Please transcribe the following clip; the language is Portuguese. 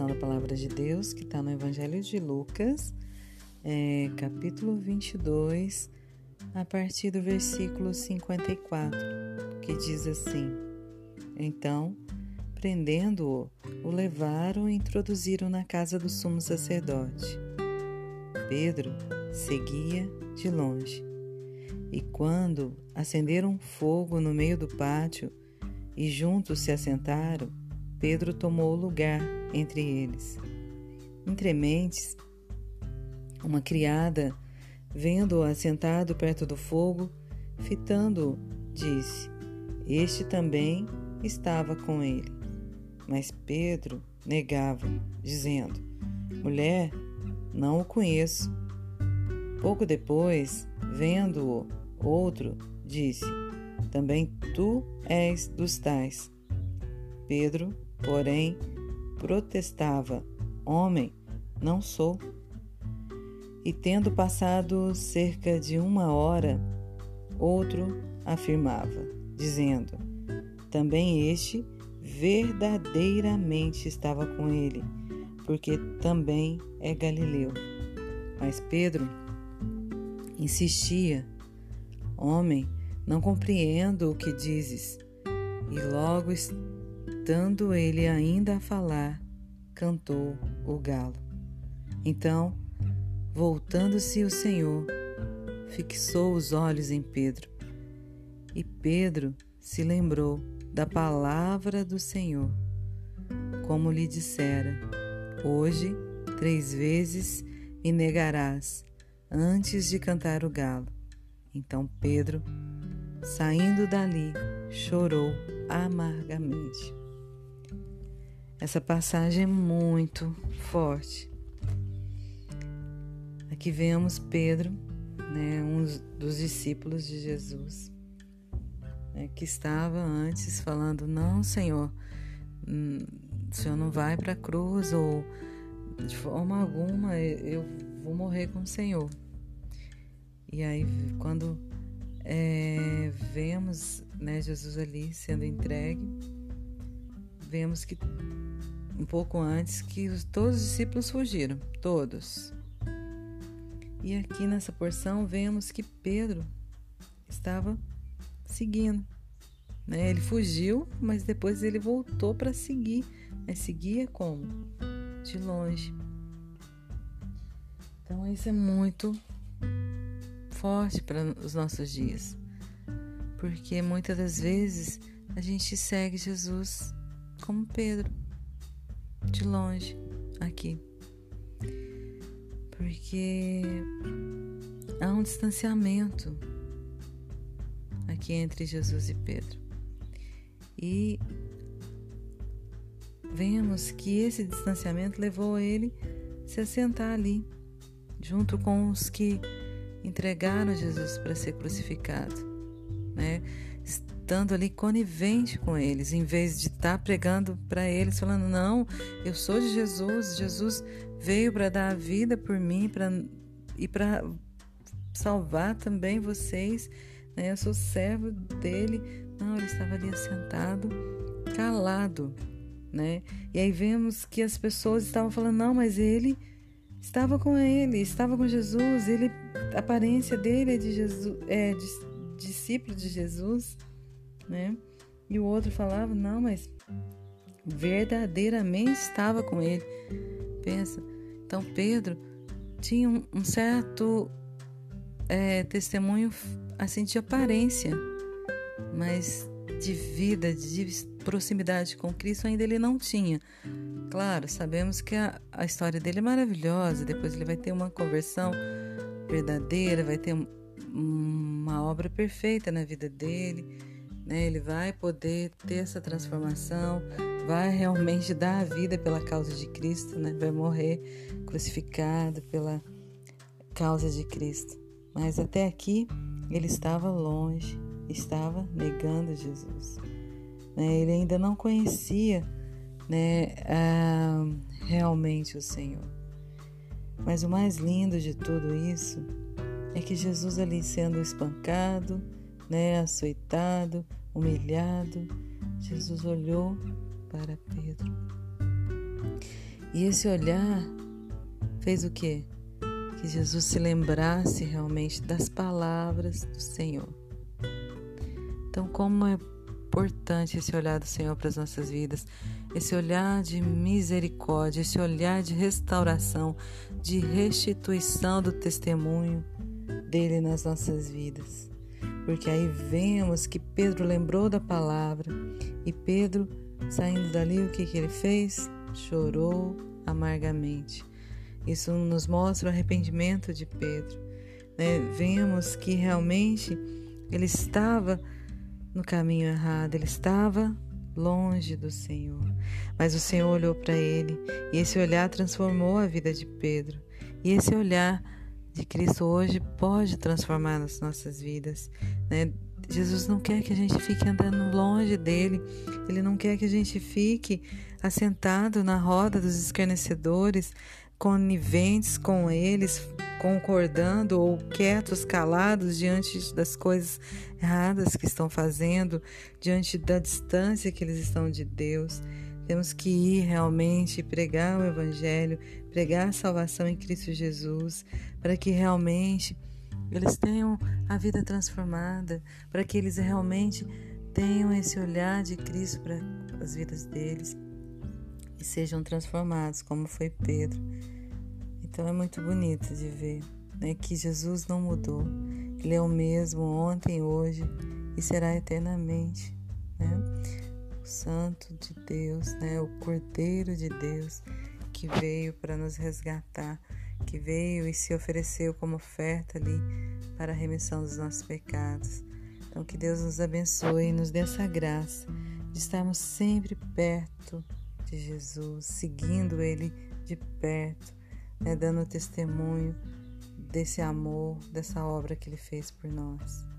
porção da palavra de Deus que está no Evangelho de Lucas, é, capítulo 22, a partir do versículo 54, que diz assim: Então, prendendo-o, o levaram e introduziram na casa do sumo sacerdote. Pedro seguia de longe. E quando acenderam fogo no meio do pátio e juntos se assentaram, Pedro tomou lugar entre eles. Entre mentes, uma criada, vendo-o assentado perto do fogo, fitando-o, disse: Este também estava com ele. Mas Pedro negava, dizendo: Mulher, não o conheço. Pouco depois, vendo-o, outro disse: Também tu és dos tais. Pedro porém, protestava: Homem, não sou. E tendo passado cerca de uma hora, outro afirmava, dizendo: Também este verdadeiramente estava com ele, porque também é galileu. Mas Pedro insistia: Homem, não compreendo o que dizes. E logo Estando ele ainda a falar, cantou o galo. Então, voltando-se o Senhor, fixou os olhos em Pedro. E Pedro se lembrou da palavra do Senhor, como lhe dissera: Hoje, três vezes me negarás antes de cantar o galo. Então Pedro, saindo dali, chorou amargamente. Essa passagem é muito forte. Aqui vemos Pedro, né, um dos discípulos de Jesus, né, que estava antes falando: Não, Senhor, hum, o Senhor não vai para a cruz, ou de forma alguma eu vou morrer com o Senhor. E aí, quando é, vemos né, Jesus ali sendo entregue, vemos que um pouco antes que todos os discípulos fugiram, todos. E aqui nessa porção vemos que Pedro estava seguindo. Né? Ele fugiu, mas depois ele voltou para seguir. Mas seguia como? De longe. Então isso é muito forte para os nossos dias. Porque muitas das vezes a gente segue Jesus como Pedro de longe aqui. Porque há um distanciamento aqui entre Jesus e Pedro. E vemos que esse distanciamento levou ele a se assentar ali, junto com os que entregaram Jesus para ser crucificado, né? Estando ali conivente com eles, em vez de estar tá pregando para eles, falando: Não, eu sou de Jesus, Jesus veio para dar a vida por mim pra, e para salvar também vocês, né? eu sou servo dele. Não, ele estava ali assentado, calado. Né? E aí vemos que as pessoas estavam falando: Não, mas ele estava com ele, estava com Jesus, ele, a aparência dele é de Jesus, é de, discípulo de Jesus né? E o outro falava, não, mas verdadeiramente estava com ele. Pensa. Então Pedro tinha um, um certo é, testemunho assim de aparência, mas de vida, de proximidade com Cristo ainda ele não tinha. Claro, sabemos que a, a história dele é maravilhosa. Depois ele vai ter uma conversão verdadeira, vai ter uma obra perfeita na vida dele né? Ele vai poder ter essa transformação, vai realmente dar a vida pela causa de Cristo, né? Vai morrer crucificado pela causa de Cristo. Mas até aqui ele estava longe, estava negando Jesus. Né? Ele ainda não conhecia né, realmente o Senhor. Mas o mais lindo de tudo isso é que Jesus ali sendo espancado, né, açoitado, humilhado, Jesus olhou para Pedro E esse olhar fez o quê? Que Jesus se lembrasse realmente das palavras do Senhor. Então, como é importante esse olhar do Senhor para as nossas vidas, esse olhar de misericórdia, esse olhar de restauração, de restituição do testemunho dele nas nossas vidas. Porque aí vemos que Pedro lembrou da palavra e Pedro, saindo dali, o que, que ele fez? Chorou amargamente. Isso nos mostra o arrependimento de Pedro. Né? Vemos que realmente ele estava no caminho errado, ele estava longe do Senhor. Mas o Senhor olhou para ele e esse olhar transformou a vida de Pedro. E esse olhar de Cristo hoje pode transformar as nossas vidas. Né? Jesus não quer que a gente fique andando longe dele, ele não quer que a gente fique assentado na roda dos escarnecedores, coniventes com eles, concordando ou quietos, calados diante das coisas erradas que estão fazendo, diante da distância que eles estão de Deus. Temos que ir realmente pregar o Evangelho, pregar a salvação em Cristo Jesus, para que realmente eles tenham a vida transformada, para que eles realmente tenham esse olhar de Cristo para as vidas deles e sejam transformados, como foi Pedro. Então é muito bonito de ver né, que Jesus não mudou. Ele é o mesmo ontem, hoje e será eternamente. Né? O Santo de Deus, né, o Cordeiro de Deus que veio para nos resgatar, que veio e se ofereceu como oferta ali para a remissão dos nossos pecados. Então que Deus nos abençoe e nos dê essa graça de estarmos sempre perto de Jesus, seguindo Ele de perto, né, dando testemunho desse amor, dessa obra que Ele fez por nós.